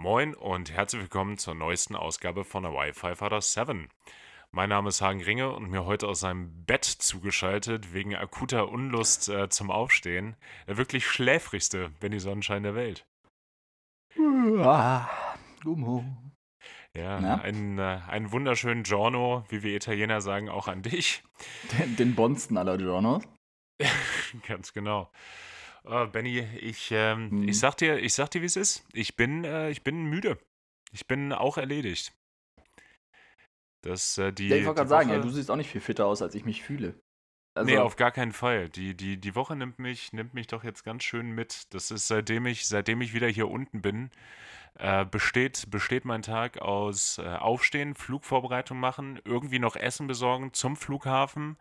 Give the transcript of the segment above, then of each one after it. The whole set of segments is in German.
Moin und herzlich willkommen zur neuesten Ausgabe von der Wi-Fi Fighter 7. Mein Name ist Hagen Ringe und mir heute aus seinem Bett zugeschaltet, wegen akuter Unlust äh, zum Aufstehen, der wirklich schläfrigste, wenn die Sonnenschein der Welt. Ah, Gummo. Ja, Na? einen, äh, einen wunderschönen Giorno, wie wir Italiener sagen, auch an dich. Den, den Bonsten aller Journos. Ganz genau. Äh, Benny, ich, ähm, Hm. ich sag dir, ich sag dir, wie es ist. Ich bin, äh, ich bin müde. Ich bin auch erledigt. Das, äh, die, Ja, ich wollte gerade sagen, ja, du siehst auch nicht viel fitter aus, als ich mich fühle. Also, nee, auf gar keinen Fall. Die, die, die Woche nimmt mich, nimmt mich doch jetzt ganz schön mit. Das ist, seitdem ich, seitdem ich wieder hier unten bin, äh, besteht, besteht mein Tag aus äh, Aufstehen, Flugvorbereitung machen, irgendwie noch Essen besorgen zum Flughafen,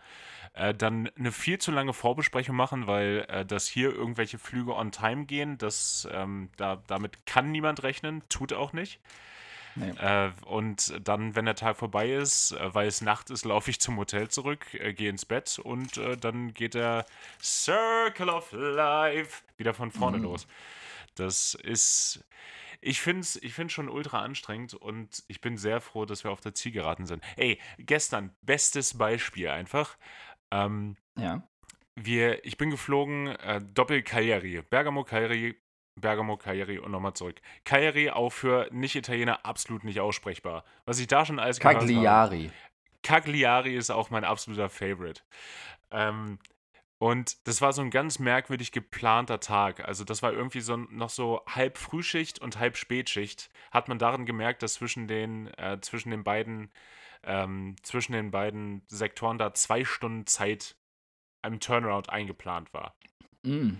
äh, dann eine viel zu lange Vorbesprechung machen, weil äh, dass hier irgendwelche Flüge on time gehen, das, ähm, da, damit kann niemand rechnen, tut auch nicht. nee. Äh, und dann, wenn der Tag vorbei ist, äh, weil es Nacht ist, laufe ich zum Hotel zurück, gehe ins Bett und dann geht der Circle of Life wieder von vorne Mhm. los. Das ist, ich finde es ich find's schon ultra anstrengend und ich bin sehr froh, dass wir auf der Zielgeraden sind. Ey, gestern, bestes Beispiel einfach. Ähm, ja. wir, ich bin geflogen, äh, Doppel-Cagliari, Bergamo, Cagliari, Bergamo, Cagliari und nochmal zurück. Cagliari auch für Nicht-Italiener absolut nicht aussprechbar. Was ich da schon alles. Cagliari. Cagliari ist auch mein absoluter Favorite. Ähm, und das war so ein ganz merkwürdig geplanter Tag. Also das war irgendwie so noch so halb Frühschicht und halb Spätschicht. Hat man darin gemerkt, dass zwischen den, äh, zwischen den beiden, ähm, zwischen den beiden Sektoren da zwei Stunden Zeit einem Turnaround eingeplant war. Mm.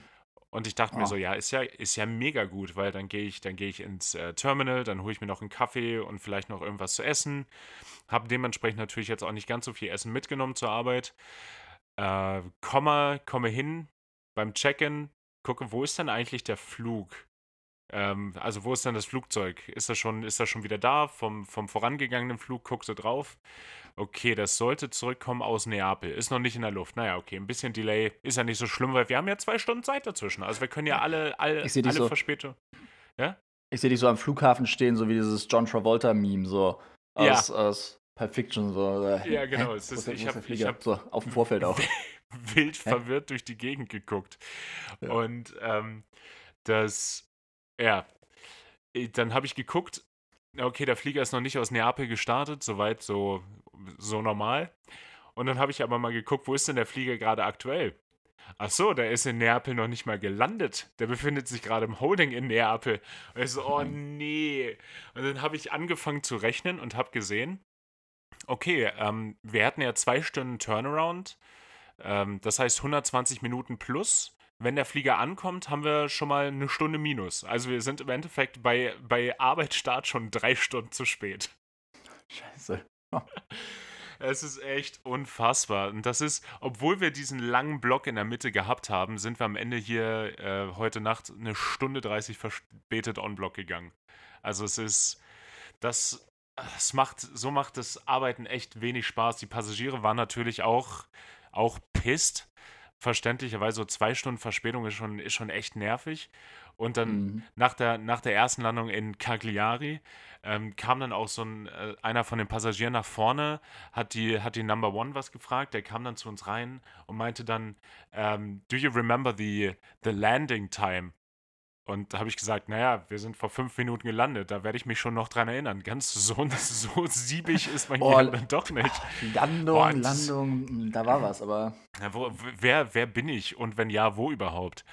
Und ich dachte mir Ah. so, ja, ist ja, ist ja mega gut, weil dann gehe ich, dann gehe ich ins äh, Terminal, dann hole ich mir noch einen Kaffee und vielleicht noch irgendwas zu essen. Habe dementsprechend natürlich jetzt auch nicht ganz so viel Essen mitgenommen zur Arbeit. Äh, komme, komme hin beim Check-in, gucke, wo ist denn eigentlich der Flug? Ähm, also wo ist denn das Flugzeug? Ist das schon, ist das schon wieder da? Vom, vom vorangegangenen Flug guckst du drauf. Okay, das sollte zurückkommen aus Neapel. Ist noch nicht in der Luft. Naja, okay, ein bisschen Delay ist ja nicht so schlimm, weil wir haben ja zwei Stunden Zeit dazwischen. Also wir können ja alle, all, dich alle so. Verspätungen. Ich sehe dich so am Flughafen stehen, so wie dieses John Travolta-Meme, so aus, aus Pulp Fiction. So, äh, Ja, genau, hä? es ist- ich ist hab- so, auf dem Vorfeld auch. wild Hä? verwirrt durch die Gegend geguckt. Ja. Und ähm, das, ja, eh, dann habe ich geguckt, okay, der Flieger ist noch nicht aus Neapel gestartet, soweit so, so normal. Und dann habe ich aber mal geguckt, wo ist denn der Flieger gerade aktuell? Ach so, der ist in Neapel noch nicht mal gelandet. Der befindet sich gerade im Holding in Neapel. Und ich so, oh nee. Und dann habe ich angefangen zu rechnen und habe gesehen, okay, ähm, wir hatten ja zwei Stunden Turnaround. Ähm, das heißt 120 Minuten plus. Wenn der Flieger ankommt, haben wir schon mal eine Stunde minus. Also wir sind im Endeffekt bei, bei Arbeitsstart schon drei Stunden zu spät. Scheiße. Es ist echt unfassbar. Und das ist, obwohl wir diesen langen Block in der Mitte gehabt haben, sind wir am Ende hier äh, heute Nacht eine Stunde 30 verspätet on-block gegangen. Also es ist, das, das macht, so macht das Arbeiten echt wenig Spaß. Die Passagiere waren natürlich auch, auch pisst. Verständlicherweise so zwei Stunden Verspätung ist schon, ist schon echt nervig. Und dann Mhm. nach der, nach der ersten Landung in Cagliari ähm, kam dann auch so ein, äh, einer von den Passagieren nach vorne, hat die, hat die Number One was gefragt, der kam dann zu uns rein und meinte dann, ähm, do you remember the, the landing time? Und da habe ich gesagt, naja, wir sind vor fünf Minuten gelandet, da werde ich mich schon noch dran erinnern. Ganz so, so siebig ist mein Oh, Gehirn dann doch nicht. Landung, das- Landung, mm, da war was, aber Ja, wo, wer, wer bin ich und wenn ja, wo überhaupt?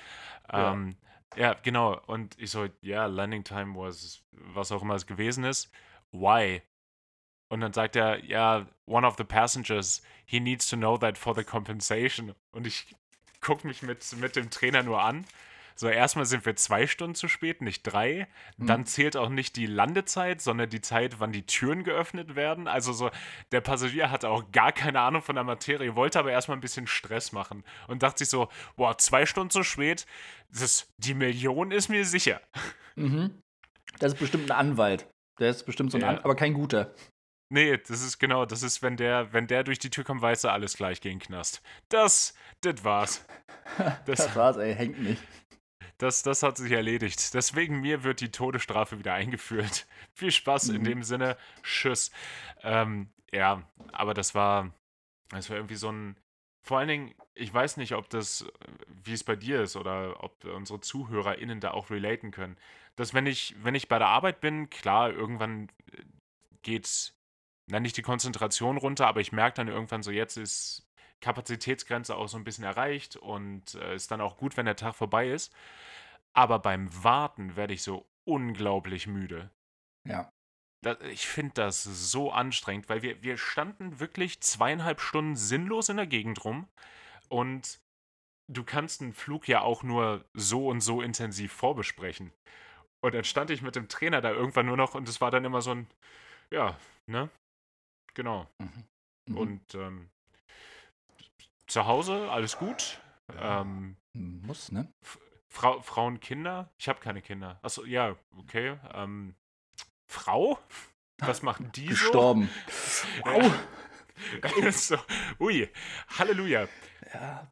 Ja. Ähm, ja, genau. Und ich so, ja, Landing Time was, was auch immer es gewesen ist. Why? Und dann sagt er, ja, one of the passengers, he needs to know that for the compensation. Und ich gucke mich mit, mit dem Trainer nur an. So, erstmal sind wir zwei Stunden zu spät, nicht drei. Dann zählt auch nicht die Landezeit, sondern die Zeit, wann die Türen geöffnet werden. Also so, der Passagier hatte auch gar keine Ahnung von der Materie, wollte aber erstmal ein bisschen Stress machen und dachte sich so, boah, zwei Stunden zu spät, das, die Million ist mir sicher. mhm. das ist bestimmt ein Anwalt. Der ist bestimmt so ein Ja. Anwalt, aber kein guter. Nee, das ist genau, das ist, wenn der, wenn der durch die Tür kommt, weiß er alles gleich gegen Knast. Das, das war's. Das, Das war's, ey, hängt nicht. Das, das hat sich erledigt. Deswegen mir wird die Todesstrafe wieder eingeführt. Viel Spaß mhm. in dem Sinne. Tschüss. Ähm, ja, aber das war, das war irgendwie so ein, vor allen Dingen, ich weiß nicht, ob das, wie es bei dir ist oder ob unsere ZuhörerInnen da auch relaten können. Dass wenn ich, wenn ich bei der Arbeit bin, klar, irgendwann äh, geht, na nicht die Konzentration runter, aber ich merke dann irgendwann so, jetzt ist Kapazitätsgrenze auch so ein bisschen erreicht und äh, ist dann auch gut, wenn der Tag vorbei ist. Aber beim Warten werde ich so unglaublich müde. Ja. Das, ich finde das so anstrengend, weil wir, wir standen wirklich zweieinhalb Stunden sinnlos in der Gegend rum und du kannst einen Flug ja auch nur so und so intensiv vorbesprechen. Und dann stand ich mit dem Trainer da irgendwann nur noch und es war dann immer so ein, ja, ne? Genau. Mhm. Mhm. Und ähm, zu Hause, alles gut. Ähm, Muss, ne? Fra Frauen, Kinder? Ich habe keine Kinder. Achso, ja, okay. Ähm, Frau? Was machen die Gestorben. so? Gestorben. Wow. so, ui, Halleluja. Ja.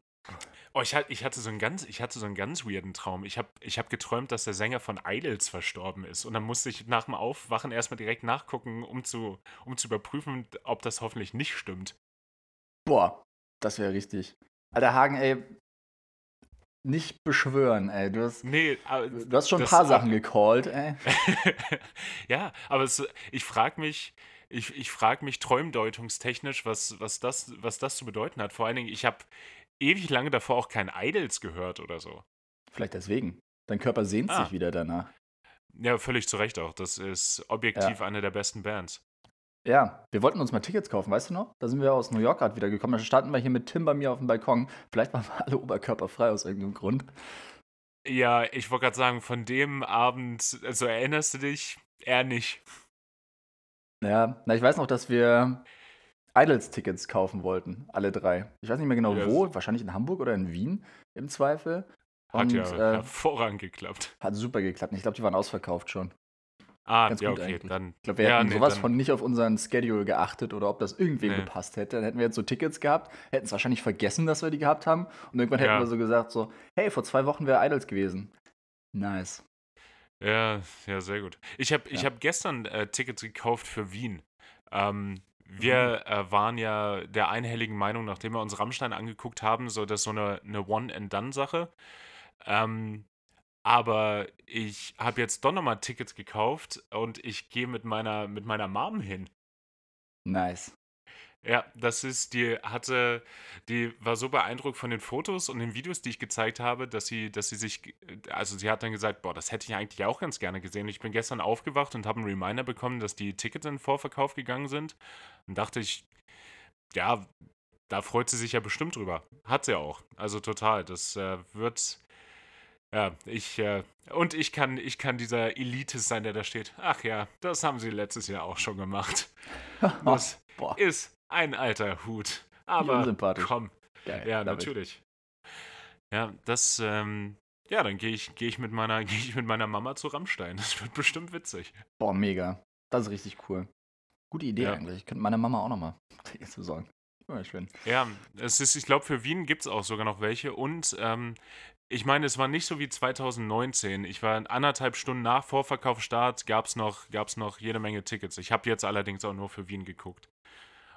Oh, ich, ich, hatte so einen ganz, ich hatte so einen ganz weirden Traum. Ich habe ich hab geträumt, dass der Sänger von Idols verstorben ist. Und dann musste ich nach dem Aufwachen erstmal direkt nachgucken, um zu, um zu überprüfen, ob das hoffentlich nicht stimmt. Boah, das wäre richtig. Alter Hagen, ey, nicht beschwören, ey. Du hast, nee, du hast schon ein paar Sachen gecallt, ey. ja, aber es, ich frage mich, ich, ich frage mich träumdeutungstechnisch, was, was, das, was das zu bedeuten hat. Vor allen Dingen, ich habe ewig lange davor auch kein Idols gehört oder so. Vielleicht deswegen. Dein Körper sehnt ah. sich wieder danach. Ja, völlig zu Recht auch. Das ist objektiv ja. eine der besten Bands. Ja, wir wollten uns mal Tickets kaufen, weißt du noch? Da sind wir aus New York gerade wieder gekommen. Da standen wir hier mit Tim bei mir auf dem Balkon. Vielleicht waren wir alle oberkörperfrei aus irgendeinem Grund. Ja, ich wollte gerade sagen, von dem Abend, also erinnerst du dich? Eher nicht. Ja, na, ich weiß noch, dass wir Idols-Tickets kaufen wollten, alle drei. Ich weiß nicht mehr genau yes. wo, wahrscheinlich in Hamburg oder in Wien im Zweifel. Und, hat ja äh, hervorragend geklappt. Hat super geklappt. Ich glaube, die waren ausverkauft schon. Ah, Ganz ja, okay, eigentlich. dann. Ich glaube, wir ja, hätten nee, sowas von nicht auf unseren Schedule geachtet oder ob das irgendwem nee. gepasst hätte. Dann hätten wir jetzt so Tickets gehabt, hätten es wahrscheinlich vergessen, dass wir die gehabt haben. Und irgendwann ja. hätten wir so gesagt: so, hey, vor zwei Wochen wäre Idols gewesen. Nice. Ja, ja, sehr gut. Ich habe ja. hab gestern äh, Tickets gekauft für Wien. Ähm, wir mhm. äh, waren ja der einhelligen Meinung, nachdem wir uns Rammstein angeguckt haben, so dass so eine, eine One-and-Done-Sache. Ähm, aber ich habe jetzt doch nochmal Tickets gekauft und ich gehe mit meiner, mit meiner Mom hin. Nice. Ja, das ist, die hatte, die war so beeindruckt von den Fotos und den Videos, die ich gezeigt habe, dass sie, dass sie sich, also sie hat dann gesagt, boah, das hätte ich eigentlich auch ganz gerne gesehen. Ich bin gestern aufgewacht und habe einen Reminder bekommen, dass die Tickets in den Vorverkauf gegangen sind. Und dachte ich, ja, da freut sie sich ja bestimmt drüber. Hat sie auch. Also total. Das äh, wird, ja, ich, äh, und ich kann, ich kann dieser Elite sein, der da steht. Ach ja, das haben sie letztes Jahr auch schon gemacht. Das ist ein alter Hut. Aber komm. Geil, ja, natürlich. Ich. Ja, das, ähm, ja, dann gehe ich, geh ich, mit meiner, geh ich mit meiner Mama zu Rammstein. Das wird bestimmt witzig. Boah, mega. Das ist richtig cool. Gute Idee ja. eigentlich. Ich könnte meiner Mama auch nochmal Tickets besorgen. Ja, schön. Ja, es ist, ich glaube, für Wien gibt es auch sogar noch welche. Und ähm, ich meine, es war nicht so wie 2019. Ich war anderthalb Stunden nach Vorverkaufsstart, gab es noch, gab's noch jede Menge Tickets. Ich habe jetzt allerdings auch nur für Wien geguckt.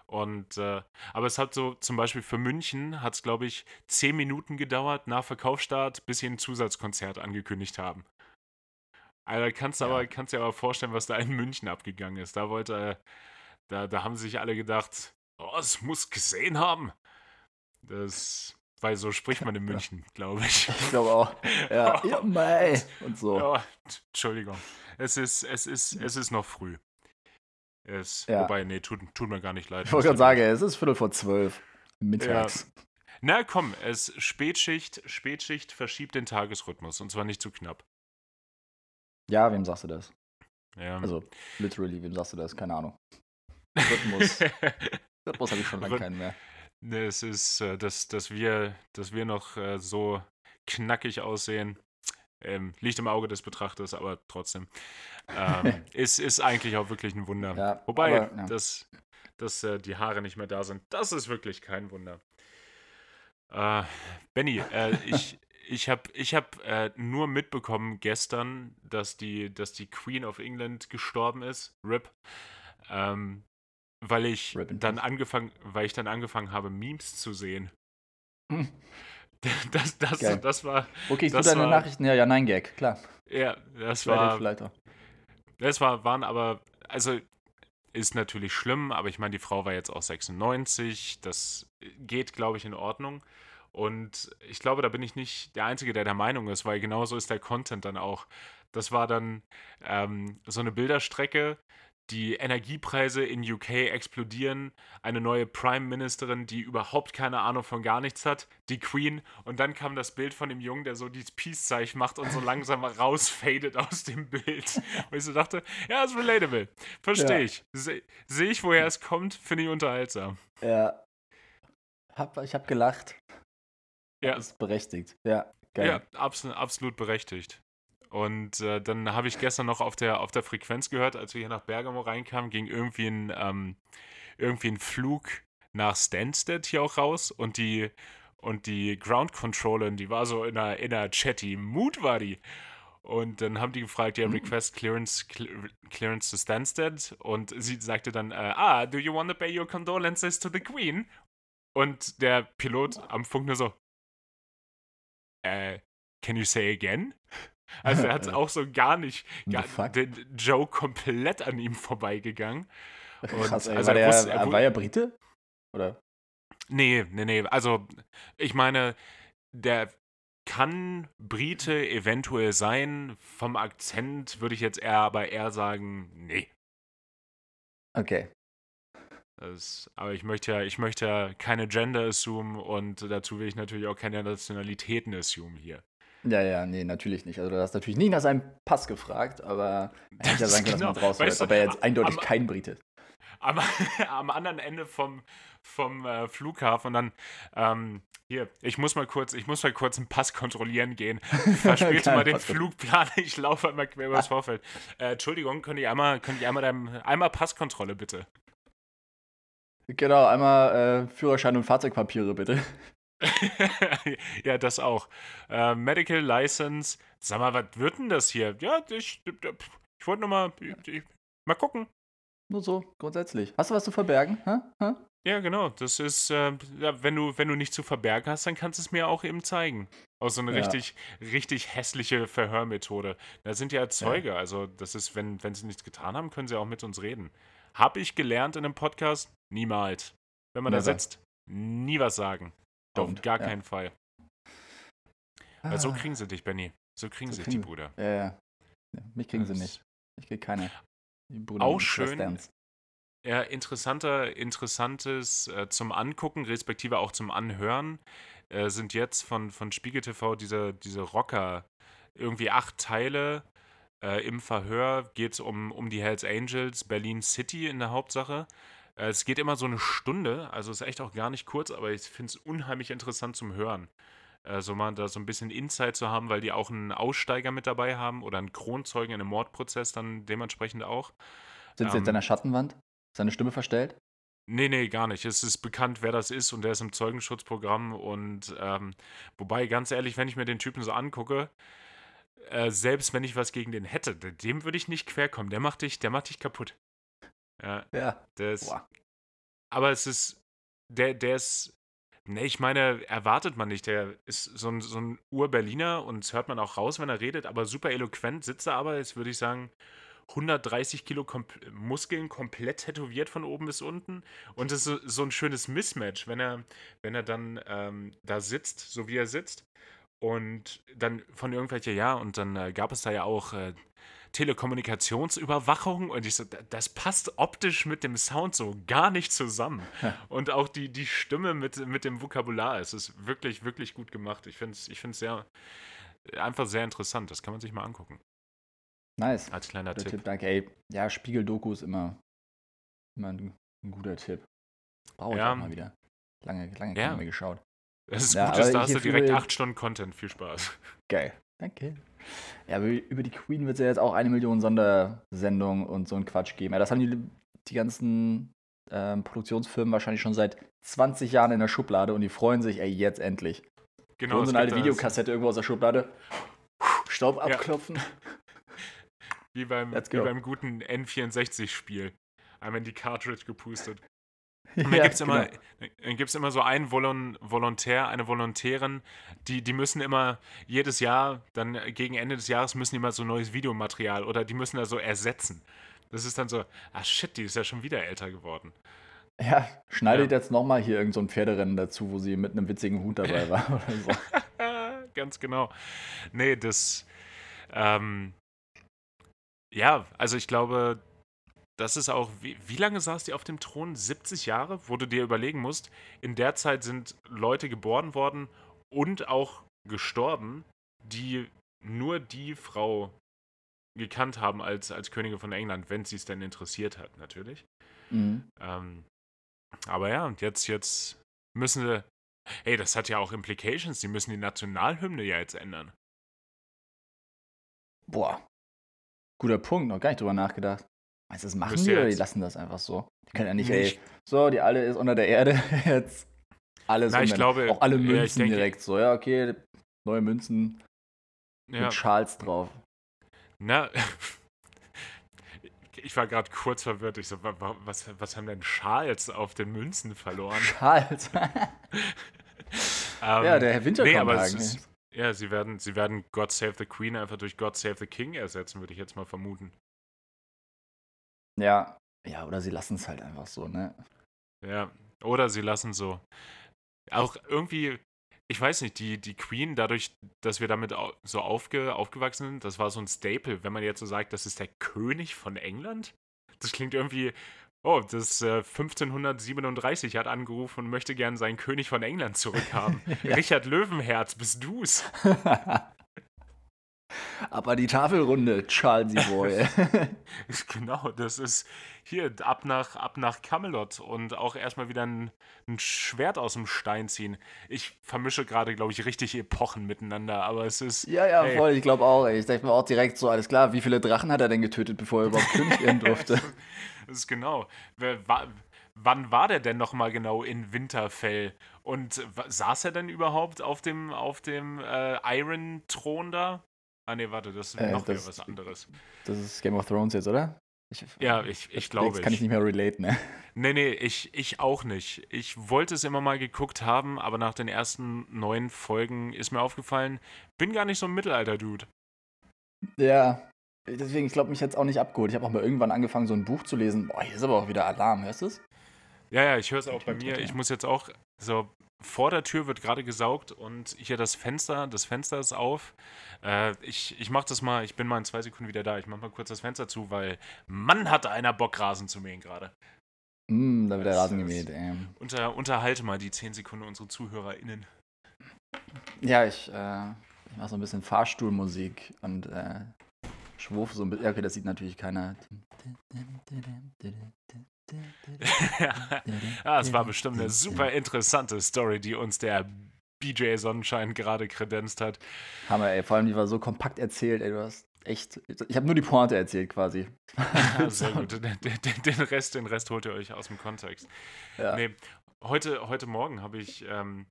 Und, äh, aber es hat so, zum Beispiel für München hat es, glaube ich, zehn Minuten gedauert nach Verkaufsstart, bis sie ein Zusatzkonzert angekündigt haben. Also kannst du ja. aber, kannst dir aber vorstellen, was da in München abgegangen ist. Da wollte, da, da haben sich alle gedacht, oh, es muss gesehen haben. Das weil so spricht man in München, glaube ich. Ich glaube auch. Ja, ja mei. Und so. Ja, Entschuldigung. Es ist, es, ist, es ist noch früh. Es, ja. Wobei, nee, tut, tut mir gar nicht leid. Ich wollte gerade sagen, es ist Viertel vor zwölf. Mittags. Ja. Na komm, es Spätschicht, Spätschicht verschiebt den Tagesrhythmus und zwar nicht zu knapp. Ja, wem sagst du das? Ja. Also, literally, wem sagst du das? Keine Ahnung. Rhythmus. Rhythmus habe ich schon lange keinen mehr. Ne, es ist, äh, dass, dass, wir, dass wir noch äh, so knackig aussehen. Ähm, liegt im Auge des Betrachters, aber trotzdem. Ähm, ist, ist eigentlich auch wirklich ein Wunder. Ja, Wobei, aber, ja. dass, dass äh, die Haare nicht mehr da sind, das ist wirklich kein Wunder. Äh, Benny, äh, ich, ich habe ich hab, äh, nur mitbekommen gestern, dass die, dass die Queen of England gestorben ist. RIP. Ähm, weil ich dann angefangen, weil ich dann angefangen habe, Memes zu sehen. Hm. Das, das, das, das war. Okay, das du deine war, Nachrichten, ja, ja, nein, Gag, klar. Ja, das war. Das war, waren aber, also ist natürlich schlimm, aber ich meine, die Frau war jetzt auch 96, das geht, glaube ich, in Ordnung. Und ich glaube, da bin ich nicht der Einzige, der der Meinung ist, weil genauso ist der Content dann auch. Das war dann ähm, so eine Bilderstrecke, die Energiepreise in UK explodieren, eine neue Prime Ministerin, die überhaupt keine Ahnung von gar nichts hat, die Queen, und dann kam das Bild von dem Jungen, der so dieses Peace-Zeichen macht und so langsam rausfadet aus dem Bild. Und ich so dachte, ja, ist relatable. Verstehe ja. ich. Sehe seh ich, woher es kommt, finde ich unterhaltsam. Ja. Hab, ich habe gelacht. Ja. Das ist berechtigt. Ja, geil. Ja, absolut, absolut berechtigt. Und äh, dann habe ich gestern noch auf der, auf der Frequenz gehört, als wir hier nach Bergamo reinkamen, ging irgendwie ein, ähm, irgendwie ein Flug nach Stansted hier auch raus und die, und die Ground Controllerin, die war so in einer, in einer chatty Mood, war die. Und dann haben die gefragt, ja, mhm. Request Clearance, Clearance to Stansted. Und sie sagte dann, äh, ah, do you want to pay your condolences to the Queen? Und der Pilot am Funk nur so, äh, can you say again? Also er hat auch so gar nicht, gar, den Joe komplett an ihm vorbeigegangen. Krass, ey, also war, der, wusste, er, war er Brite? Oder? Nee, nee, nee. Also ich meine, der kann Brite eventuell sein. Vom Akzent würde ich jetzt eher aber eher sagen, nee. Okay. Das, aber ich möchte ja, ich möchte ja keine Gender assume und dazu will ich natürlich auch keine Nationalitäten assume hier. Ja, ja, nee, natürlich nicht. Also du hast natürlich nie nach seinem Pass gefragt, aber hätte ja sein können, genau. dass man draus weißt aber er jetzt eindeutig am, kein Brite. Am, am, anderen Ende vom, vom äh, Flughafen und dann, ähm, hier, ich muss mal kurz, ich muss mal kurz einen Pass kontrollieren gehen. Verspäte mal den Flugplan, ich laufe einmal quer übers Vorfeld. Äh, Entschuldigung, könnte ich einmal, könnte ich einmal deinem, einmal Passkontrolle bitte? Genau, einmal äh, Führerschein und Fahrzeugpapiere bitte. ja, das auch. Äh, Medical License. Sag mal, was wird denn das hier? Ja, ich, ich wollte nur mal, ich, mal gucken. Nur so, grundsätzlich. Hast du was zu verbergen? Hä? Hä? Ja, genau. Das ist, äh, ja, wenn du, wenn du nichts zu verbergen hast, dann kannst du es mir auch eben zeigen. Aus so eine ja. richtig, richtig hässliche Verhörmethode. Da sind ja Zeuge. Ja. Also, das ist, wenn, wenn sie nichts getan haben, können sie auch mit uns reden. Hab ich gelernt in einem Podcast? Niemals. Wenn man Never. da sitzt, nie was sagen. Auf gar ja. keinen Fall. Ah. Weil so kriegen sie dich, Benny. So kriegen so sie kriegen, die Bruder. Ja, ja. Mich kriegen das sie nicht. Ich kriege keine. Auch schön. Ja, interessanter, interessantes äh, zum Angucken, respektive auch zum Anhören, äh, sind jetzt von, von Spiegel TV diese, diese Rocker, irgendwie acht Teile. Äh, Im Verhör geht es um, um die Hells Angels, Berlin City in der Hauptsache. Äh, es geht immer so eine Stunde, also ist echt auch gar nicht kurz, aber ich finde es unheimlich interessant zum Hören. Äh, so mal da so ein bisschen Insight zu haben, weil die auch einen Aussteiger mit dabei haben oder einen Kronzeugen in einem Mordprozess dann dementsprechend auch. Sind sie ähm, in deiner Schattenwand? Seine Stimme verstellt? Nee, nee, gar nicht. Es ist bekannt, wer das ist und der ist im Zeugenschutzprogramm. Und ähm, wobei, ganz ehrlich, wenn ich mir den Typen so angucke, äh, selbst wenn ich was gegen den hätte, dem würde ich nicht querkommen. Der macht dich, der macht dich kaputt. Ja. ja. Der ist, aber es ist, der, der ist, ne, ich meine, erwartet man nicht. Der ist so ein, so ein Ur-Berliner und das hört man auch raus, wenn er redet, aber super eloquent sitzt er aber, jetzt würde ich sagen, 130 Kilo kom Muskeln komplett tätowiert von oben bis unten. Und es ist so, so ein schönes Mismatch, wenn er, wenn er dann ähm, da sitzt, so wie er sitzt. Und dann von irgendwelcher, ja, und dann äh, gab es da ja auch äh, Telekommunikationsüberwachung und ich so, das passt optisch mit dem Sound so gar nicht zusammen. Und auch die, die Stimme mit, mit dem Vokabular, es ist wirklich, wirklich gut gemacht. Ich finde es ich sehr, einfach sehr interessant. Das kann man sich mal angucken. Nice. Als kleiner Tipp. Tipp. Danke, ey. Ja, Spiegel-Doku ist immer, immer ein, ein guter Tipp. Brauche ich ja. auch mal wieder. Lange, lange ja. keine mehr geschaut. Das ist ja, gut, da hast du direkt acht Stunden Content. Viel Spaß. Geil. Danke. Ja, aber über die Queen wird es ja jetzt auch eine Million Sondersendungen und so ein Quatsch geben. Ja, das haben die, die ganzen ähm, Produktionsfirmen wahrscheinlich schon seit 20 Jahren in der Schublade und die freuen sich, ey, jetzt endlich. Genau. So eine alte Videokassette irgendwo aus der Schublade. Staub abklopfen. Ja. Wie beim, wie beim guten N64-Spiel. Einmal in die Cartridge gepustet. Und dann ja, gibt es immer, genau. immer so einen Volon Volontär, eine Volontärin, die, die müssen immer jedes Jahr, dann gegen Ende des Jahres müssen die mal so neues Videomaterial oder die müssen da so ersetzen. Das ist dann so, ah shit, die ist ja schon wieder älter geworden. Ja, schneidet ja. jetzt nochmal hier irgendein so Pferderennen dazu, wo sie mit einem witzigen Hut dabei war oder so. Ganz genau. Nee, das, ähm, ja, also ich glaube, das ist auch, wie, wie lange saß die auf dem Thron? 70 Jahre, wo du dir überlegen musst. In der Zeit sind Leute geboren worden und auch gestorben, die nur die Frau gekannt haben als, als Königin von England, wenn sie es denn interessiert hat, natürlich. Mhm. Ähm, aber ja, und jetzt, jetzt müssen sie. Ey, das hat ja auch Implications. Die müssen die Nationalhymne ja jetzt ändern. Boah. Guter Punkt, noch gar nicht drüber nachgedacht. Meinst du, das machen die oder die lassen das einfach so? Die können ja nicht, nicht. ey, so, die alle ist unter der Erde, jetzt alles Na, ich glaube, Auch alle Münzen ja, direkt so, ja, okay, neue Münzen ja. mit Schals drauf. Na, ich war gerade kurz verwirrt. Ich so, was, was haben denn Charles auf den Münzen verloren? Charles. ähm, ja, der Herr Winterkornhagen. Nee, ja, sie werden, sie werden God Save the Queen einfach durch God Save the King ersetzen, würde ich jetzt mal vermuten. Ja, ja, oder sie lassen es halt einfach so, ne? Ja, oder sie lassen so. Auch irgendwie, ich weiß nicht, die, die Queen, dadurch, dass wir damit so aufge, aufgewachsen sind, das war so ein Staple. Wenn man jetzt so sagt, das ist der König von England, das klingt irgendwie, oh, das äh, 1537 hat angerufen und möchte gern seinen König von England zurückhaben. ja. Richard Löwenherz, bist du's? Aber die Tafelrunde, Charles Boy. genau, das ist hier ab nach, ab nach Camelot und auch erstmal wieder ein, ein Schwert aus dem Stein ziehen. Ich vermische gerade, glaube ich, richtig Epochen miteinander, aber es ist. Ja, ja, ey. voll, ich glaube auch. Ey. Ich denke mir auch direkt so, alles klar, wie viele Drachen hat er denn getötet, bevor er überhaupt König werden durfte? das ist genau. War, wann war der denn nochmal genau in Winterfell? Und saß er denn überhaupt auf dem, auf dem äh, Iron-Thron da? Ah, nee, warte, das ist äh, noch das, was anderes. Das ist Game of Thrones jetzt, oder? Ich, ja, ich, ich glaube. Das kann ich nicht mehr relate, ne? Nee, nee, ich, ich auch nicht. Ich wollte es immer mal geguckt haben, aber nach den ersten neun Folgen ist mir aufgefallen, bin gar nicht so ein Mittelalter-Dude. Ja, deswegen, ich glaube, mich jetzt auch nicht abgeholt. Ich habe auch mal irgendwann angefangen, so ein Buch zu lesen. Boah, hier ist aber auch wieder Alarm, hörst du es? Ja, ja, ich höre es auch bei mir. Ich muss jetzt auch so vor der Tür wird gerade gesaugt und hier das Fenster, das Fenster ist auf. Äh, ich ich mache das mal, ich bin mal in zwei Sekunden wieder da. Ich mache mal kurz das Fenster zu, weil Mann hatte einer Bock, Rasen zu mähen gerade. Mm, da wird der Rasen gemäht, ey. Unter, unterhalte mal die zehn Sekunden unsere ZuhörerInnen. Ja, ich, äh, ich mache so ein bisschen Fahrstuhlmusik und äh, schwurf so ein bisschen. Okay, das sieht natürlich keiner ja, es war bestimmt eine super interessante Story, die uns der BJ Sonnenschein gerade kredenzt hat. Hammer, ey. Vor allem, die war so kompakt erzählt, ey. Du hast echt. Ich habe nur die Pointe erzählt quasi. Ja, sehr gut. Den, den, den, Rest, den Rest holt ihr euch aus dem Kontext. Ja. Nee, heute, heute Morgen habe ich. Ähm,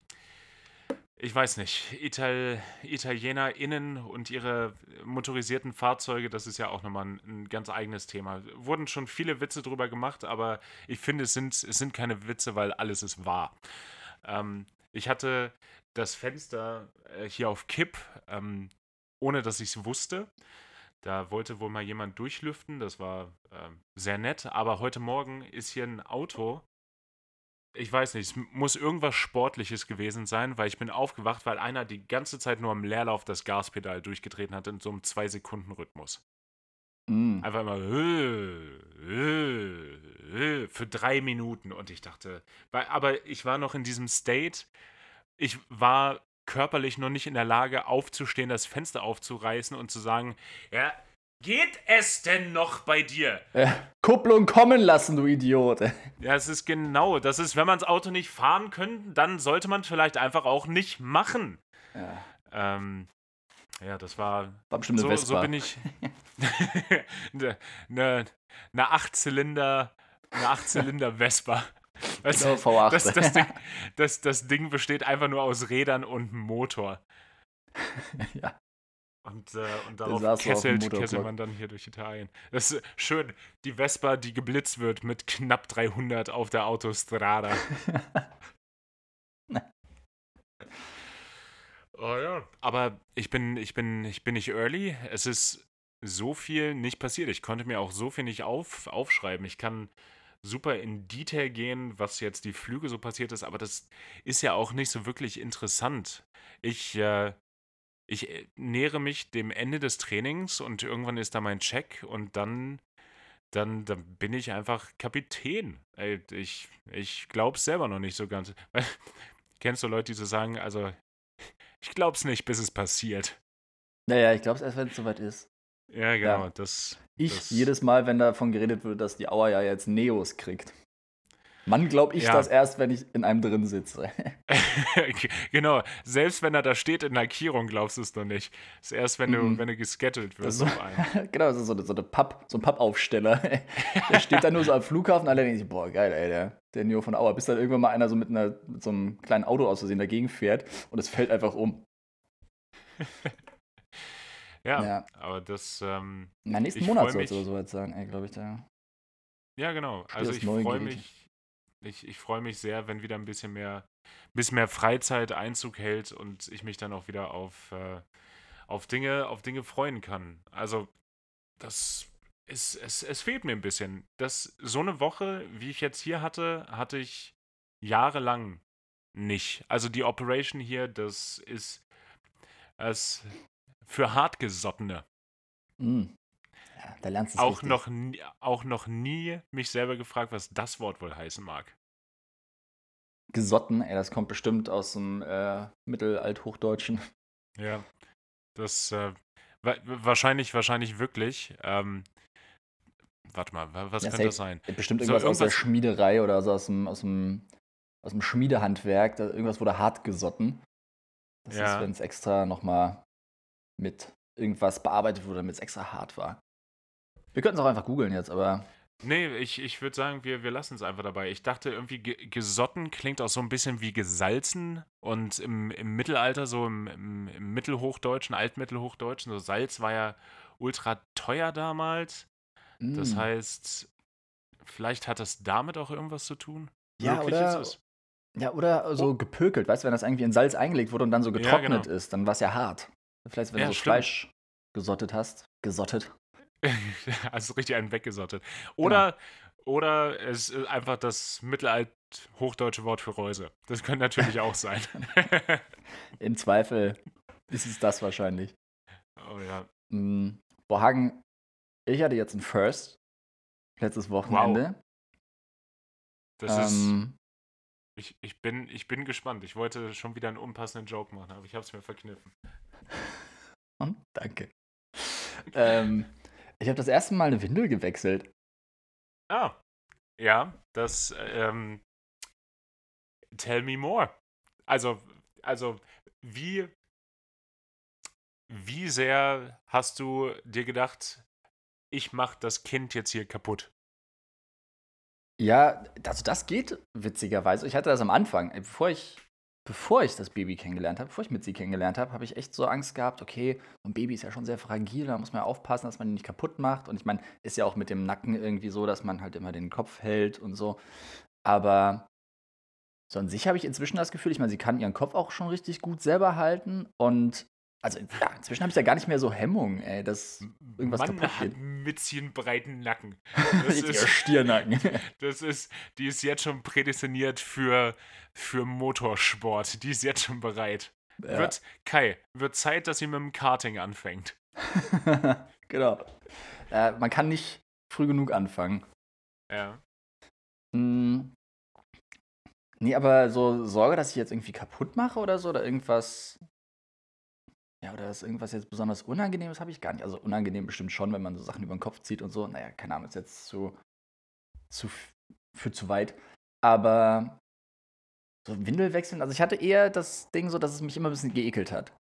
ich weiß nicht, Ital ItalienerInnen und ihre motorisierten Fahrzeuge, das ist ja auch nochmal ein, ein, ganz eigenes Thema. Wurden schon viele Witze drüber gemacht, aber ich finde, es sind, es sind keine Witze, weil alles ist wahr. Ähm, ich hatte das Fenster äh, hier auf Kipp, ähm, ohne dass ich es wusste. Da wollte wohl mal jemand durchlüften, das war äh, sehr nett, aber heute Morgen ist hier ein Auto ich weiß nicht, es muss irgendwas Sportliches gewesen sein, weil ich bin aufgewacht, weil einer die ganze Zeit nur am Leerlauf das Gaspedal durchgetreten hat in so einem 2-Sekunden-Rhythmus. Mm. Einfach immer äh, äh, äh, für drei Minuten und ich dachte, weil, aber ich war noch in diesem State, ich war körperlich noch nicht in der Lage aufzustehen, das Fenster aufzureißen und zu sagen, ja, Geht es denn noch bei dir? Ja, Kupplung kommen lassen, du Idiot. Ja, es ist genau. Das ist, wenn man das Auto nicht fahren könnte, dann sollte man es vielleicht einfach auch nicht machen. Ja. Ähm, ja, das war. War bestimmt eine so, so bin ich. eine, eine, eine Achtzylinder. Eine Achtzylinder Vespa. Das, genau, V8. Das, das, Ding, das, das Ding besteht einfach nur aus Rädern und Motor. ja. Und, äh, und darauf kesselt, kesselt man dann hier durch Italien. Das ist schön. Die Vespa, die geblitzt wird mit knapp 300 auf der Autostrada. oh ja. Aber ich bin, ich bin, ich bin nicht early. Es ist so viel nicht passiert. Ich konnte mir auch so viel nicht auf, aufschreiben. Ich kann super in Detail gehen, was jetzt die Flüge so passiert ist, aber das ist ja auch nicht so wirklich interessant. Ich äh, ich äh, nähere mich dem Ende des Trainings und irgendwann ist da mein Check und dann, dann, dann bin ich einfach Kapitän. Ich, ich glaube es selber noch nicht so ganz. Kennst du Leute, die so sagen, also ich glaube es nicht, bis es passiert. Naja, ich glaube es erst, wenn es soweit ist. Ja, genau. Ja. Das, ich das jedes Mal, wenn davon geredet wird, dass die Auer ja jetzt Neos kriegt. Mann, glaube ich ja. das erst, wenn ich in einem drin sitze. genau. Selbst wenn er da steht in Lackierung, glaubst du es noch nicht. Das ist erst, wenn du, mm. wenn du geschettelt wirst so, genau, das ist so, eine, so, eine Papp, so ein Pappaufsteller. der steht da nur so am Flughafen, alle denken sich, boah, geil, ey, der, der Neo von Auer. Bis dann irgendwann mal einer so mit, einer, mit so einem kleinen Auto aus Versehen dagegen fährt und es fällt einfach um. ja, ja, aber das. Ähm, Na, nächsten Monat soll es oder so weit ey, glaube ich, da. Ja, genau. Also ich freue mich ich, ich freue mich sehr, wenn wieder ein bisschen mehr, bisschen mehr Freizeit Einzug hält und ich mich dann auch wieder auf, äh, auf, Dinge, auf Dinge freuen kann. Also, das ist, es, es fehlt mir ein bisschen. Das, so eine Woche, wie ich jetzt hier hatte, hatte ich jahrelang nicht. Also die Operation hier, das ist es für Hartgesottene. Mm. Da lernst du auch noch, nie, auch noch nie mich selber gefragt, was das Wort wohl heißen mag. Gesotten, ey, das kommt bestimmt aus dem äh, Mittelalthochdeutschen. Ja, das äh, wahrscheinlich, wahrscheinlich wirklich. Ähm, warte mal, was ja, könnte das sein? Bestimmt irgendwas, so, irgendwas, aus der Schmiederei oder so aus dem, aus dem, aus dem Schmiedehandwerk. Irgendwas wurde hart gesotten. Das ja. ist, wenn es extra nochmal mit irgendwas bearbeitet wurde, damit es extra hart war. Wir könnten es auch einfach googeln jetzt, aber. Nee, ich, ich würde sagen, wir, wir lassen es einfach dabei. Ich dachte irgendwie, gesotten klingt auch so ein bisschen wie gesalzen. Und im, im Mittelalter, so im, im, im Mittelhochdeutschen, Altmittelhochdeutschen, so Salz war ja ultra teuer damals. Mm. Das heißt, vielleicht hat das damit auch irgendwas zu tun? Ja, oder, ja, oder so oh. gepökelt, weißt du, wenn das irgendwie in Salz eingelegt wurde und dann so getrocknet ja, genau. ist, dann war es ja hart. Vielleicht, wenn ja, du so stimmt. Fleisch gesottet hast, gesottet. also richtig einen weggesottet. Oder, genau. oder es ist einfach das mittelalt-hochdeutsche Wort für Reuse. Das könnte natürlich auch sein. Im Zweifel ist es das wahrscheinlich. Oh ja. Mhm. Boah, Hagen, ich hatte jetzt ein First letztes Wochenende. Wow. Das ähm, ist. Ich, ich, bin, ich bin gespannt. Ich wollte schon wieder einen unpassenden Joke machen, aber ich habe es mir verkniffen. Und danke. ähm, ich habe das erste Mal eine Windel gewechselt. Ah, ja, das, ähm, tell me more. Also, also, wie, wie sehr hast du dir gedacht, ich mach das Kind jetzt hier kaputt? Ja, also das geht witzigerweise. Ich hatte das am Anfang, bevor ich bevor ich das Baby kennengelernt habe, bevor ich mit sie kennengelernt habe, habe ich echt so Angst gehabt, okay, ein Baby ist ja schon sehr fragil, da muss man ja aufpassen, dass man ihn nicht kaputt macht. Und ich meine, ist ja auch mit dem Nacken irgendwie so, dass man halt immer den Kopf hält und so. Aber so an sich habe ich inzwischen das Gefühl, ich meine, sie kann ihren Kopf auch schon richtig gut selber halten und also ja, inzwischen habe ich da gar nicht mehr so Hemmungen, ey, dass irgendwas Mann kaputt geht. Mützchen breiten Nacken. Das ist Stiernacken. Das ist, die ist jetzt schon prädestiniert für, für Motorsport. Die ist jetzt schon bereit. Ja. Wird, Kai, wird Zeit, dass sie mit dem Karting anfängt. genau. Äh, man kann nicht früh genug anfangen. Ja. Hm. Nee, aber so Sorge, dass ich jetzt irgendwie kaputt mache oder so, oder irgendwas ja, oder ist irgendwas jetzt besonders Unangenehmes, habe ich gar nicht. Also unangenehm bestimmt schon, wenn man so Sachen über den Kopf zieht und so. Naja, keine Ahnung, ist jetzt zu, zu für zu weit. Aber so Windel wechseln, also ich hatte eher das Ding so, dass es mich immer ein bisschen geekelt hat.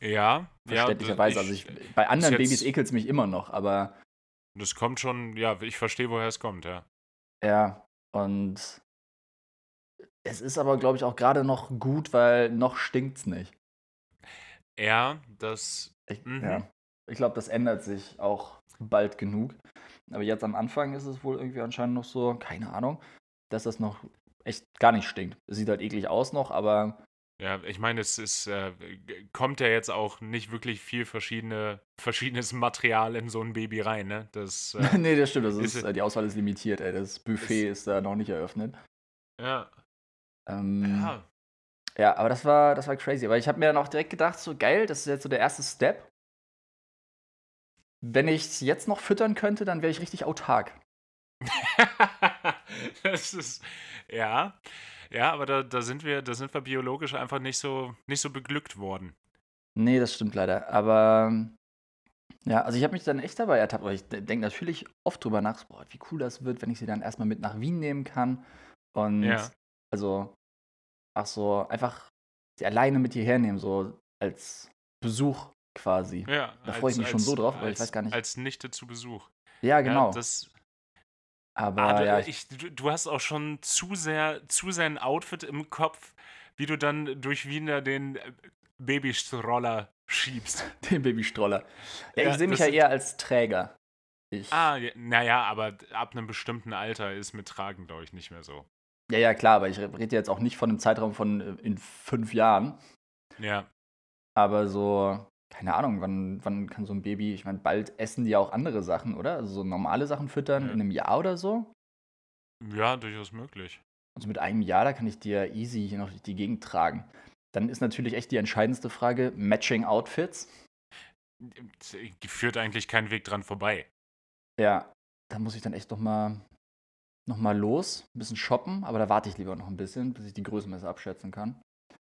Ja, verständlicherweise. Ja, also ich, bei anderen Babys ekelt es mich immer noch, aber. Das kommt schon, ja, ich verstehe, woher es kommt, ja. Ja, und Es ist aber, glaube ich, auch gerade noch gut, weil noch stinkt's nicht. Ja, das. Ich, mhm. ja. ich glaube, das ändert sich auch bald genug. Aber jetzt am Anfang ist es wohl irgendwie anscheinend noch so, keine Ahnung, dass das noch echt gar nicht stinkt. Es sieht halt eklig aus noch, aber. Ja, ich meine, es ist, äh, kommt ja jetzt auch nicht wirklich viel verschiedene, verschiedenes Material in so ein Baby rein, ne? Das, äh, nee, das stimmt. Das ist, ist, äh, die Auswahl ist limitiert, ey. Das Buffet ist, ist da noch nicht eröffnet. Ja. Ähm, ja. Ja, aber das war, das war crazy. Aber ich habe mir dann auch direkt gedacht, so geil, das ist jetzt so der erste Step. Wenn ich es jetzt noch füttern könnte, dann wäre ich richtig autark. das ist, ja, ja, aber da, da sind wir, da sind wir biologisch einfach nicht so, nicht so beglückt worden. Nee, das stimmt leider. Aber ja, also ich habe mich dann echt dabei ertappt, weil ich denke natürlich oft drüber nach, boah, wie cool das wird, wenn ich sie dann erstmal mit nach Wien nehmen kann. Und ja. also, ach so, einfach sie alleine mit hierher nehmen, so als Besuch quasi. Ja, da freue ich mich als, schon so drauf, weil ich weiß gar nicht. Als Nichte zu Besuch. Ja, genau. Ja, das, aber ah, ja, ich, du, du, hast auch schon zu sehr, zu sehr ein Outfit im Kopf, wie du dann durch Wiener den äh, Babystroller schiebst. Den Babystroller. Ja, ja ich sehe mich ja eher als Träger. Ich ah, naja, aber ab einem bestimmten Alter ist mit Tragen, glaube ich, nicht mehr so. Ja, ja, klar, aber ich rede jetzt auch nicht von einem Zeitraum von äh, in fünf Jahren. Ja. Aber so, keine Ahnung, wann, wann kann so ein Baby, ich meine, bald essen die ja auch andere Sachen, oder? Also so normale Sachen füttern ja. in einem Jahr oder so? Ja, durchaus möglich. Also mit einem Jahr, da kann ich dir easy hier noch durch die Gegend tragen. Dann ist natürlich echt die entscheidendste Frage: Matching Outfits. Führt eigentlich keinen Weg dran vorbei. Ja, da muss ich dann echt noch mal, noch mal los, ein bisschen shoppen, aber da warte ich lieber noch ein bisschen, bis ich die Größenmesser abschätzen kann.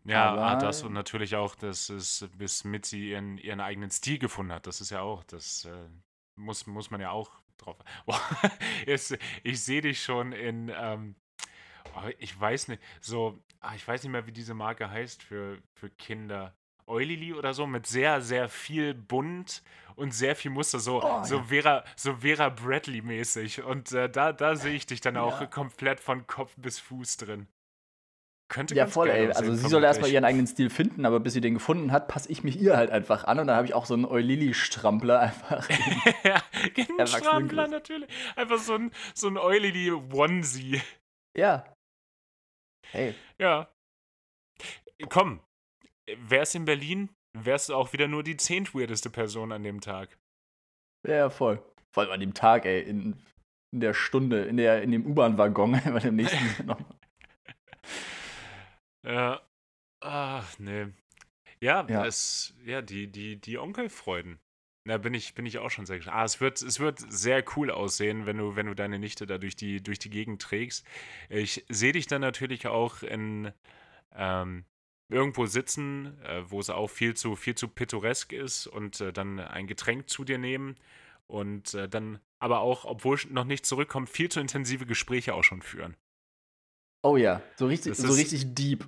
Ja, Aber ah, das und natürlich auch, dass es bis Mitzi ihren, ihren eigenen Stil gefunden hat. Das ist ja auch, das äh, muss, muss man ja auch drauf. Boah, jetzt, ich sehe dich schon in, ähm, oh, ich weiß nicht, so, ach, ich weiß nicht mehr, wie diese Marke heißt für, für Kinder. Eulili oder so mit sehr, sehr viel bunt und sehr viel Muster, so, oh, so, ja. Vera, so Vera Bradley-mäßig. Und äh, da, da sehe ich dich dann auch ja. komplett von Kopf bis Fuß drin. Könnte ja, voll, ey. Also, sie soll erstmal ihren eigenen Stil finden, aber bis sie den gefunden hat, passe ich mich ihr halt einfach an. Und dann habe ich auch so einen Eulili-Strampler einfach. ja, einen Strampler natürlich. Einfach so ein, so ein Eulili-Onesie. Ja. Hey. Ja. Komm, wär's in Berlin, wärst du auch wieder nur die zehnt weirdeste Person an dem Tag. Ja, voll. Vor allem an dem Tag, ey. In, in der Stunde, in, der, in dem U-Bahn-Waggon, bei dem nächsten noch. Ja. Ach, nee. Ja, ja. Es, ja die, die, die Onkelfreuden. Da bin ich, bin ich auch schon sehr gespannt. Ah, es wird, es wird sehr cool aussehen, wenn du, wenn du deine Nichte da durch die, durch die Gegend trägst. Ich sehe dich dann natürlich auch in ähm, irgendwo sitzen, äh, wo es auch viel zu, viel zu pittoresk ist und äh, dann ein Getränk zu dir nehmen und äh, dann aber auch, obwohl noch nicht zurückkommt, viel zu intensive Gespräche auch schon führen. Oh ja, so richtig, so richtig deep.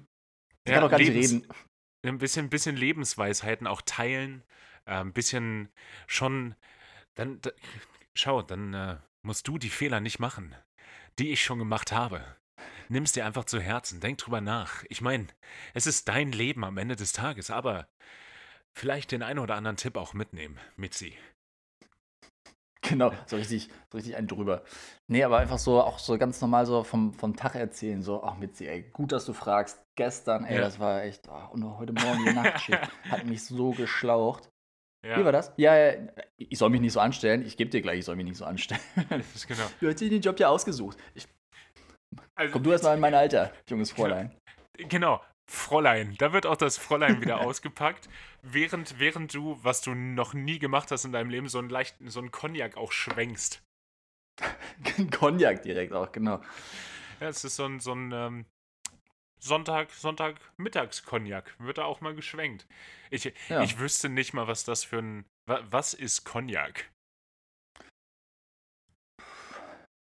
Ich ja, kann doch gar Lebens, nicht reden. Ein bisschen, bisschen Lebensweisheiten auch teilen. Äh, ein bisschen schon. Dann, da, schau, dann äh, musst du die Fehler nicht machen, die ich schon gemacht habe. Nimm's dir einfach zu Herzen, denk drüber nach. Ich meine, es ist dein Leben am Ende des Tages, aber vielleicht den einen oder anderen Tipp auch mitnehmen, Mitzi. Genau, so richtig, so richtig ein drüber. Nee, aber einfach so, auch so ganz normal so vom, vom Tag erzählen, so, ach Mitzi, ey, gut, dass du fragst. Gestern, ey, ja. das war echt, oh, und heute Morgen die Nachtschicht hat mich so geschlaucht. Ja. Wie war das? Ja, ja, ich soll mich nicht so anstellen. Ich gebe dir gleich, ich soll mich nicht so anstellen. genau. Du hast dir den Job ja ausgesucht. Ich, also, komm du erst mal in mein Alter, junges Fräulein. Genau, Fräulein. Da wird auch das Fräulein wieder ausgepackt, während, während du, was du noch nie gemacht hast in deinem Leben, so einen leichten, so einen Cognac auch schwenkst. Cognac direkt auch, genau. Ja, es ist so ein, so ein ähm, Sonntag, Sonntag Mittags-Cognac. Wird da auch mal geschwenkt. Ich, ja. ich wüsste nicht mal, was das für ein. Was ist Cognac?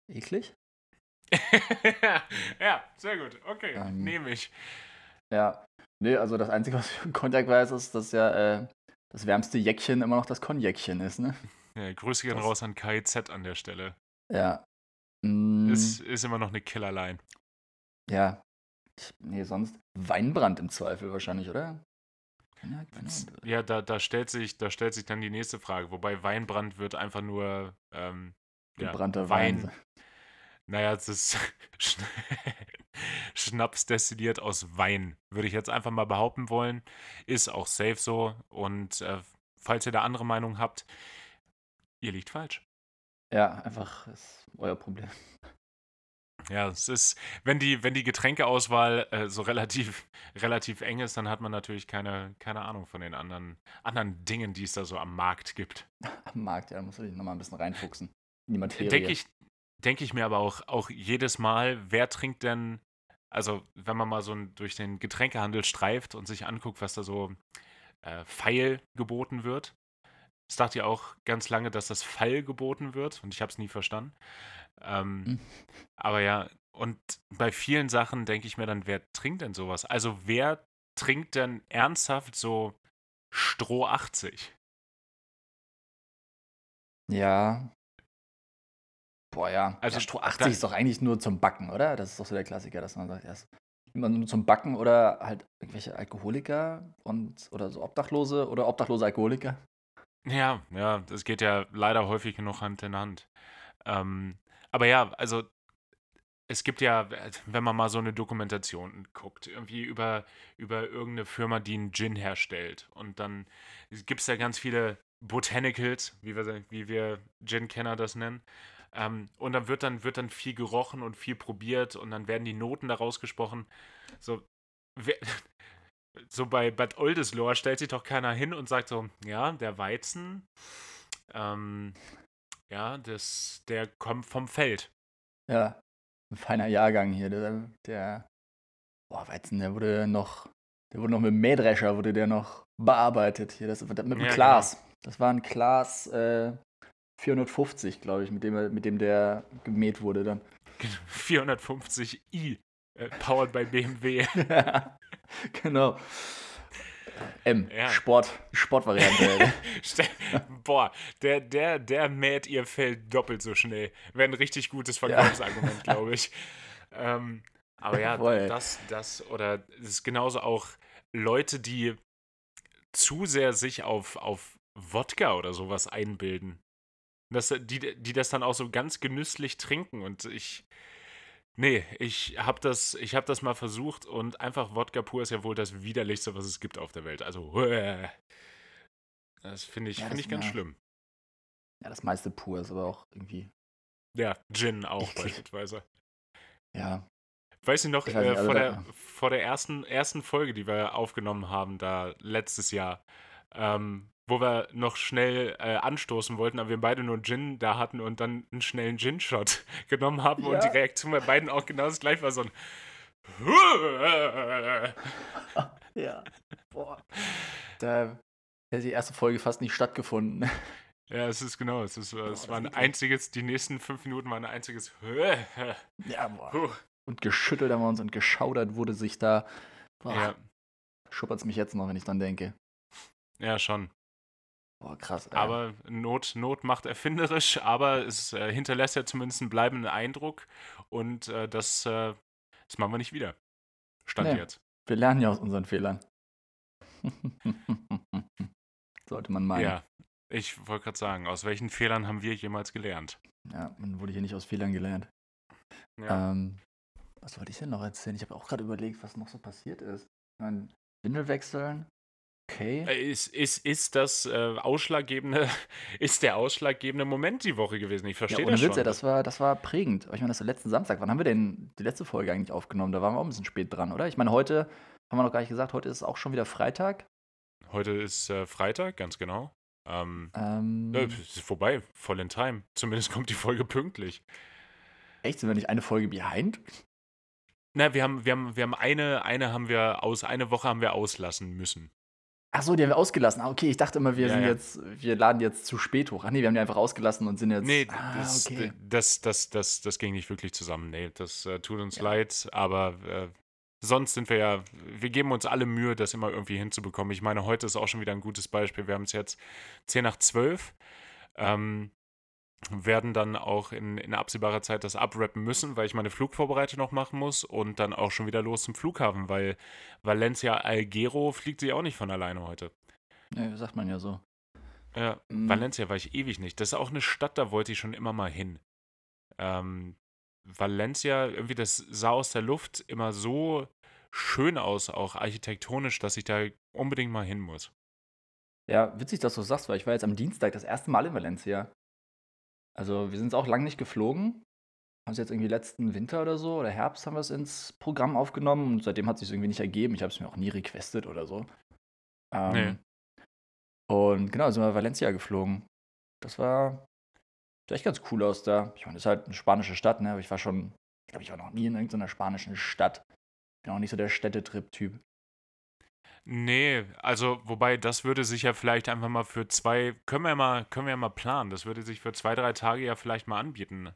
Eklig? ja, sehr gut. Okay, ähm, nehme ich. Ja. Nee, also das Einzige, was ich von Cognac weiß, ist, dass ja äh, das wärmste Jäckchen immer noch das Cognacchen ist, ne? Ja, Grüße gehen raus an KZ an der Stelle. Ja. Mm. Ist, ist immer noch eine Killerline. Ja. Nee, sonst Weinbrand im Zweifel wahrscheinlich, oder? Ja, da, da, stellt sich, da stellt sich dann die nächste Frage. Wobei Weinbrand wird einfach nur ähm, gebrannter ja, Wein. Wein. Naja, es ist Schnaps destilliert aus Wein, würde ich jetzt einfach mal behaupten wollen. Ist auch safe so. Und äh, falls ihr da andere Meinung habt, ihr liegt falsch. Ja, einfach ist euer Problem. Ja, es ist, wenn die, wenn die Getränkeauswahl äh, so relativ, relativ eng ist, dann hat man natürlich keine, keine Ahnung von den anderen, anderen Dingen, die es da so am Markt gibt. Am Markt, ja, da muss ich nochmal ein bisschen reinfuchsen. Materie. Denke ich, denke ich mir aber auch, auch jedes Mal, wer trinkt denn, also wenn man mal so durch den Getränkehandel streift und sich anguckt, was da so äh, feil geboten wird. Es dachte ja auch ganz lange, dass das Fall geboten wird und ich habe es nie verstanden. Ähm, mhm. Aber ja, und bei vielen Sachen denke ich mir dann, wer trinkt denn sowas? Also wer trinkt denn ernsthaft so Stroh 80? Ja. Boah, ja. Also ja, Stroh 80 ist doch eigentlich nur zum Backen, oder? Das ist doch so der Klassiker, dass man sagt, erst immer nur zum Backen oder halt irgendwelche Alkoholiker und oder so Obdachlose oder obdachlose Alkoholiker. Ja, ja, das geht ja leider häufig genug Hand in Hand. Ähm, aber ja, also es gibt ja, wenn man mal so eine Dokumentation guckt, irgendwie über, über irgendeine Firma, die einen Gin herstellt. Und dann gibt es ja ganz viele Botanicals, wie wir, wie wir Gin-Kenner das nennen. Ähm, und dann wird, dann wird dann viel gerochen und viel probiert und dann werden die Noten daraus gesprochen. So, wer, so bei Bad Oldesloe stellt sich doch keiner hin und sagt so, ja, der Weizen, ähm, ja, das, der kommt vom Feld. Ja, ein feiner Jahrgang hier. Der, der boah, Weizen, der wurde noch, der wurde noch mit dem Mähdrescher, wurde der noch bearbeitet. Hier, das, mit dem ja, Glas. Genau. Das war ein Glas äh, 450, glaube ich, mit dem, mit dem der gemäht wurde dann. 450i, äh, powered by BMW. genau. M, ja. Sport, Sportvariante. Boah, der, der, der mäht ihr Feld doppelt so schnell. Wäre ein richtig gutes Verkaufsargument, ja. glaube ich. Ähm, aber ja, Voll. das, das, oder es ist genauso auch Leute, die zu sehr sich auf, auf Wodka oder sowas einbilden. Das, die, die das dann auch so ganz genüsslich trinken. Und ich, Nee, ich habe das, hab das mal versucht und einfach Wodka pur ist ja wohl das widerlichste, was es gibt auf der Welt. Also, äh, das finde ich, ja, find ich ganz ja, schlimm. Ja, das meiste pur ist aber auch irgendwie. Ja, Gin auch eklig. beispielsweise. Ja. Weiß ich noch, ich äh, nicht, vor, der, vor der ersten, ersten Folge, die wir aufgenommen haben, da letztes Jahr, ähm, wo wir noch schnell äh, anstoßen wollten, aber wir beide nur Gin da hatten und dann einen schnellen Gin-Shot genommen haben ja. und die Reaktion bei beiden auch genau das gleiche war, so ein Ja, boah. Da hätte die erste Folge fast nicht stattgefunden. Ja, es ist genau, es, ist, boah, es war ein einziges, die nächsten fünf Minuten waren ein einziges Ja, boah. Und geschüttelt haben wir uns und geschaudert wurde sich da. Boah, ja. Schuppert es mich jetzt noch, wenn ich dran denke. Ja, schon. Boah, krass. Ey. Aber Not, Not macht erfinderisch, aber es äh, hinterlässt ja zumindest einen bleibenden Eindruck und äh, das, äh, das machen wir nicht wieder. Stand nee, jetzt. Wir lernen ja aus unseren Fehlern. Sollte man meinen. Ja, ich wollte gerade sagen, aus welchen Fehlern haben wir jemals gelernt? Ja, man wurde hier nicht aus Fehlern gelernt. Ja. Ähm, was wollte ich denn noch erzählen? Ich habe auch gerade überlegt, was noch so passiert ist. Ich meine, Windel wechseln, Okay. Äh, ist, ist, ist das äh, ausschlaggebende, ist der ausschlaggebende Moment die Woche gewesen? Ich verstehe ja, das Witz, schon. das war, das war prägend. Ich meine, das war letzten Samstag. Wann haben wir denn die letzte Folge eigentlich aufgenommen? Da waren wir auch ein bisschen spät dran, oder? Ich meine, heute haben wir noch gar nicht gesagt, heute ist auch schon wieder Freitag. Heute ist äh, Freitag, ganz genau. Ähm, ähm, äh, ist vorbei, voll in time. Zumindest kommt die Folge pünktlich. Echt? Sind wir nicht eine Folge behind? Na, wir haben, wir haben, wir haben eine, eine haben wir aus, eine Woche haben wir auslassen müssen. Ach so, die haben wir ausgelassen. Ah, okay, ich dachte immer, wir ja, sind ja. jetzt, wir laden jetzt zu spät hoch. Ach nee, wir haben die einfach ausgelassen und sind jetzt. Nee, ah, das, okay. das, das, das, das, ging nicht wirklich zusammen. Nee, das äh, tut uns ja. leid, aber äh, sonst sind wir ja, wir geben uns alle Mühe, das immer irgendwie hinzubekommen. Ich meine, heute ist auch schon wieder ein gutes Beispiel. Wir haben es jetzt 10 nach 12. Ähm, werden dann auch in, in absehbarer Zeit das abrappen müssen, weil ich meine Flugvorbereitung noch machen muss und dann auch schon wieder los zum Flughafen, weil Valencia Algero fliegt sich auch nicht von alleine heute. Ja, sagt man ja so. Ja, mhm. Valencia war ich ewig nicht. Das ist auch eine Stadt, da wollte ich schon immer mal hin. Ähm, Valencia, irgendwie, das sah aus der Luft immer so schön aus, auch architektonisch, dass ich da unbedingt mal hin muss. Ja, witzig, dass du das sagst, weil ich war jetzt am Dienstag das erste Mal in Valencia. Also, wir sind es auch lange nicht geflogen. Haben es jetzt irgendwie letzten Winter oder so oder Herbst haben wir es ins Programm aufgenommen und seitdem hat sich irgendwie nicht ergeben. Ich habe es mir auch nie requestet oder so. Ähm, nee. Und genau, sind wir Valencia geflogen. Das war sah echt ganz cool aus da. Ich meine, das ist halt eine spanische Stadt, ne? Aber ich war schon, ich glaube, ich war noch nie in irgendeiner spanischen Stadt. Bin auch nicht so der Städtetrip-Typ. Nee, also wobei das würde sich ja vielleicht einfach mal für zwei, können wir mal, können wir ja mal planen. Das würde sich für zwei, drei Tage ja vielleicht mal anbieten.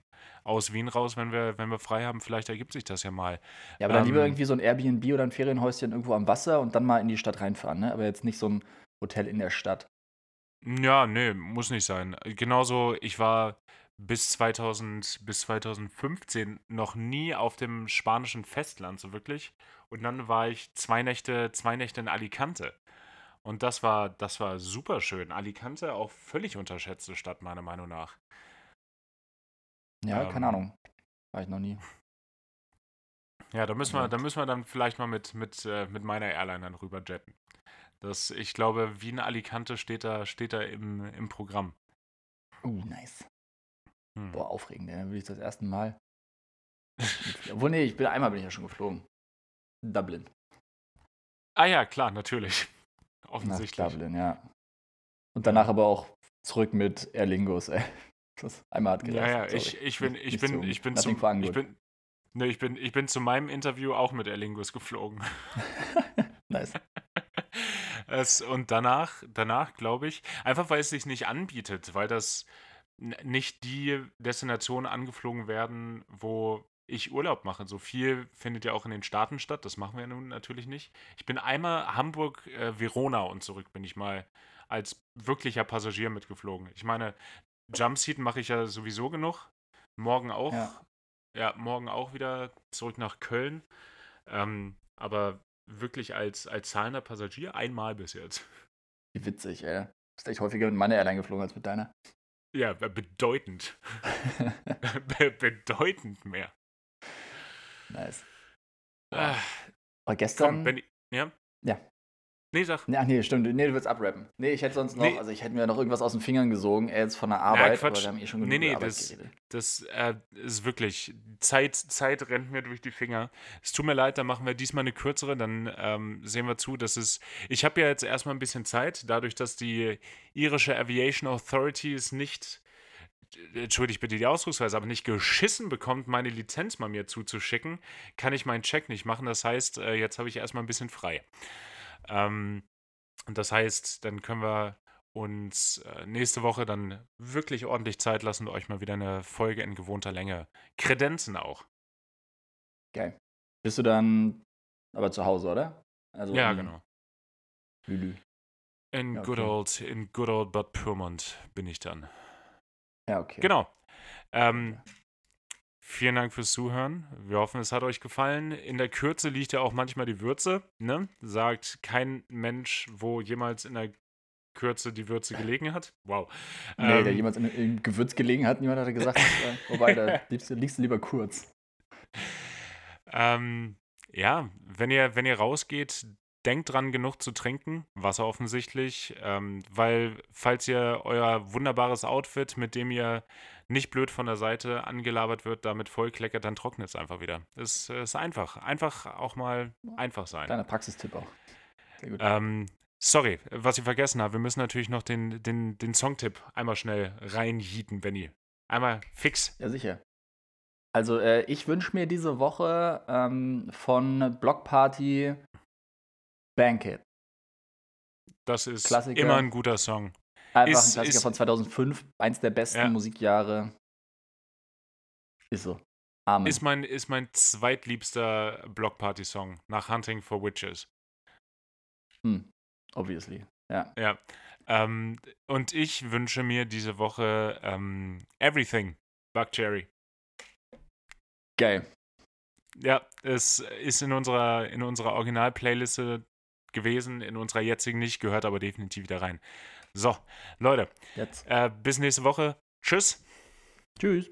Aus Wien raus, wenn wir, wenn wir frei haben, vielleicht ergibt sich das ja mal. Ja, aber dann lieber ähm, irgendwie so ein Airbnb oder ein Ferienhäuschen irgendwo am Wasser und dann mal in die Stadt reinfahren, ne? Aber jetzt nicht so ein Hotel in der Stadt. Ja, nee, muss nicht sein. Genauso, ich war bis 2000, bis 2015 noch nie auf dem spanischen Festland, so wirklich. Und dann war ich zwei Nächte, zwei Nächte in Alicante. Und das war, das war super schön. Alicante auch völlig unterschätzte Stadt, meiner Meinung nach. Ja, ähm, keine Ahnung. War ich noch nie. Ja, da müssen wir, da müssen wir dann vielleicht mal mit, mit, äh, mit meiner Airline dann rüber jetten. Das, ich glaube, Wien Alicante steht da, steht da im, im Programm. Uh, nice. Hm. Boah, aufregend, dann würde ich das erste Mal. Obwohl, nee, ich bin einmal bin ich ja schon geflogen. Dublin. Ah ja, klar, natürlich. Offensichtlich. Nach Dublin, ja. Und danach aber auch zurück mit Aer Lingus, ey. Das einmal hat gereicht. Ja, ja, ich, ich bin, ich bin, ich bin, zum, ich bin, ne, ich bin, ich bin zu meinem Interview auch mit Aer Lingus geflogen. nice. Es, und danach, danach glaube ich, einfach weil es sich nicht anbietet, weil das nicht die Destinationen angeflogen werden, wo ich Urlaub mache. So viel findet ja auch in den Staaten statt. Das machen wir nun natürlich nicht. Ich bin einmal Hamburg, äh, Verona und zurück bin ich mal als wirklicher Passagier mitgeflogen. Ich meine, Jumpseat mache ich ja sowieso genug. Morgen auch. Ja, ja morgen auch wieder zurück nach Köln. Ähm, aber wirklich als, als zahlender Passagier einmal bis jetzt. Wie witzig, ey. Du bist echt häufiger mit meiner Airline geflogen als mit deiner. Ja, bedeutend. Be bedeutend mehr. Nice. Ah, Aber gestern. Komm, Benny, ja? Ja. Nee, sag. Ach nee, stimmt. Nee, du willst abrappen. Nee, ich hätte sonst noch, nee. also ich hätte mir noch irgendwas aus den Fingern gesogen, er jetzt von der Arbeit, ja, Quatsch. wir haben eh schon genug Nee, nee, Arbeit das, geredet. das äh, ist wirklich, Zeit, Zeit rennt mir durch die Finger. Es tut mir leid, dann machen wir diesmal eine kürzere, dann ähm, sehen wir zu, dass es, ich habe ja jetzt erstmal ein bisschen Zeit, dadurch, dass die irische Aviation Authority es nicht entschuldigt bitte die Ausdrucksweise, aber nicht geschissen bekommt, meine Lizenz mal mir zuzuschicken, kann ich meinen Check nicht machen. Das heißt, äh, jetzt habe ich erstmal ein bisschen frei. Ähm, das heißt, dann können wir uns äh, nächste Woche dann wirklich ordentlich Zeit lassen und euch mal wieder eine Folge in gewohnter Länge kredenzen auch. Geil. Bist du dann aber zu Hause, oder? Also ja, genau. Lülü. In, ja, okay. good old, in good old Bad Pyrmont bin ich dann. Ja, okay. Genau. Ähm, Vielen Dank fürs Zuhören. Wir hoffen, es hat euch gefallen. In der Kürze liegt ja auch manchmal die Würze. Ne? Sagt kein Mensch, wo jemals in der Kürze die Würze gelegen hat. Wow. Nee, ähm, der jemals in, in Gewürz gelegen hat, niemand hat gesagt. äh, wobei, da liegst, liegst du lieber kurz. Ähm, ja, wenn ihr, wenn ihr rausgeht, denkt dran, genug zu trinken. Wasser offensichtlich. Ähm, weil, falls ihr euer wunderbares Outfit, mit dem ihr nicht blöd von der Seite angelabert wird, damit vollkleckert, dann trocknet es einfach wieder. Es ist einfach. Einfach auch mal einfach sein. Kleiner Praxistipp auch. Sehr gut. Ähm, sorry, was ich vergessen habe. Wir müssen natürlich noch den, den, den Songtipp einmal schnell reinjieten, Benny. Einmal fix. Ja, sicher. Also, äh, ich wünsche mir diese Woche ähm, von Blockparty Banquet. Das ist Klassiker. immer ein guter Song. Einfach ist, ein Klassiker ist, von 2005, eins der besten ja. Musikjahre. Ist so. Amen. Ist mein, ist mein zweitliebster Blockparty-Song nach Hunting for Witches. Hm, obviously. Ja. Ja. Ähm, und ich wünsche mir diese Woche ähm, Everything, Buck Cherry. Geil. Ja, es ist in unserer, in unserer Original-Playliste gewesen, in unserer jetzigen nicht, gehört aber definitiv wieder rein. So, Leute. Äh, bis nächste Woche. Tschüss. Tschüss.